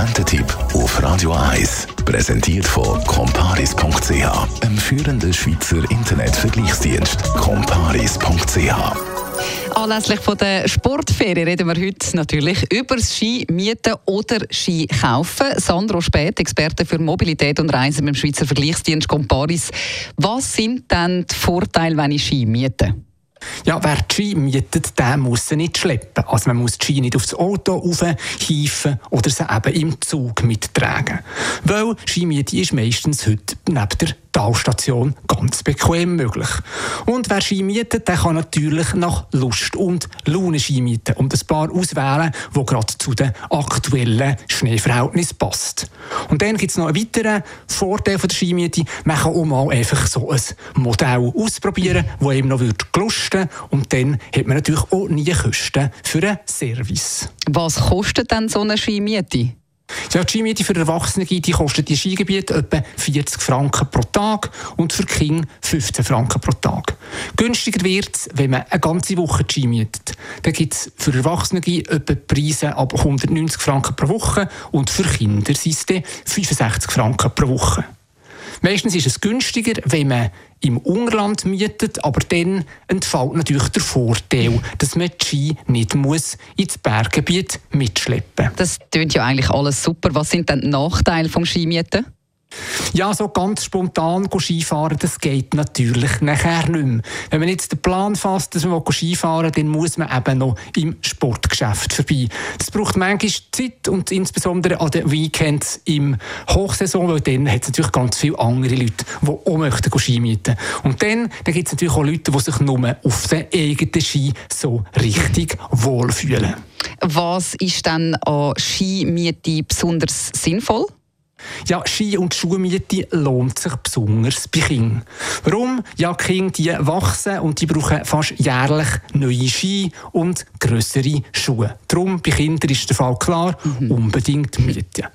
Konsumententipp auf Radio 1. Präsentiert von comparis.ch, einem führenden Schweizer Internetvergleichsdienst. comparis.ch Anlässlich von der Sportferien reden wir heute natürlich über Ski mieten oder Ski kaufen. Sandro Spät, Experte für Mobilität und Reisen beim Schweizer Vergleichsdienst Comparis. Was sind denn die Vorteile, wenn ich Ski miete? Ja, wer die Ski mietet, der muss sie nicht schleppen. Also man muss die Ski nicht aufs Auto aufhieven oder sie eben im Zug mittragen. Weil Skimiete ist meistens heute neben der Talstation ganz bequem möglich. Und wer Ski mietet, der kann natürlich nach Lust und Laune Ski mieten und ein paar auswählen, wo gerade zu den aktuellen Schneeverhältnissen passt. Und dann gibt es noch einen weiteren Vorteil von der Skimiete. Man kann auch mal einfach so ein Modell ausprobieren, das ihm noch gelusten und dann hat man natürlich auch nie Kosten für einen Service. Was kostet denn so eine Skimiete? Ja, die Skimiete für Erwachsene die kostet die Skigebiete etwa 40 Franken pro Tag und für Kinder 15 Franken pro Tag. Günstiger wird es, wenn man eine ganze Woche Ski mietet. Dann gibt es für Erwachsene etwa Preise ab 190 Franken pro Woche und für Kinder sind es 65 Franken pro Woche. Meistens ist es günstiger, wenn man im Ungerland mietet, aber dann entfällt natürlich der Vorteil, dass man die Ski nicht muss ins Berggebiet mitschleppen muss. Das klingt ja eigentlich alles super. Was sind denn die Nachteile vom Skimieten? Ja, so ganz spontan Skifahren, das geht natürlich nachher nicht mehr. Wenn man jetzt den Plan fasst, dass man Skifahren will, dann muss man eben noch im Sportgeschäft vorbei. Das braucht manchmal Zeit und insbesondere an den Weekends im Hochsaison, weil dann hat es natürlich ganz viele andere Leute, die auch möchten Ski mieten. Und dann, dann gibt es natürlich auch Leute, die sich nur auf den eigenen Ski so richtig wohlfühlen. Was ist dann an Skimiete besonders sinnvoll? Ja, Ski- und Schuhmiete lohnt sich besonders bei Kindern. Warum? Ja, die Kinder die wachsen und die brauchen fast jährlich neue Ski und größere Schuhe. Darum bei Kindern ist der Fall klar, mhm. unbedingt mieten.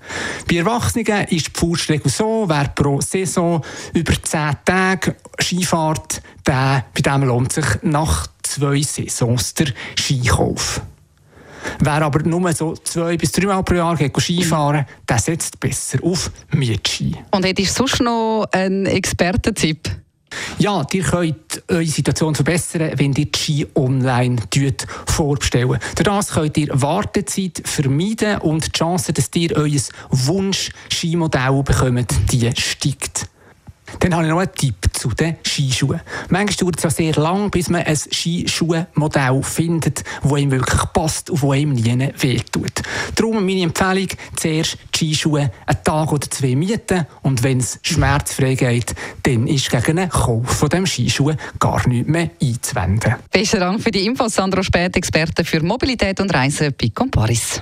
Bei Erwachsenen ist die Faustregel so, wer pro Saison über 10 Tage Skifahrt, der, bei dem lohnt sich nach zwei Saisons der Skikauf. Wer aber nur so zwei bis drei Mal pro Jahr geht Skifahren, der setzt besser auf Mietski. Und hättest du sonst noch einen Expertentipp? Ja, ihr könnt eure Situation verbessern, wenn ihr die Ski online vorbestellen. Durch das könnt ihr Wartezeit vermeiden und die Chance, dass ihr euer Wunsch-Skimodell bekommt, die steigt. Dann habe ich noch einen Tipp zu den Skischuhen. Manchmal dauert es ja sehr lang, bis man ein Skischuhmodell findet, das ihm wirklich passt und das ihm nie wehtut. Darum meine Empfehlung, zuerst die Skischuhe einen Tag oder zwei mieten und wenn es schmerzfrei geht, dann ist gegen einen Kauf von dem Skischuh gar nichts mehr einzuwenden. Besten Dank für die Infos, Sandro Spät, Experte für Mobilität und Reisen bei Comparis.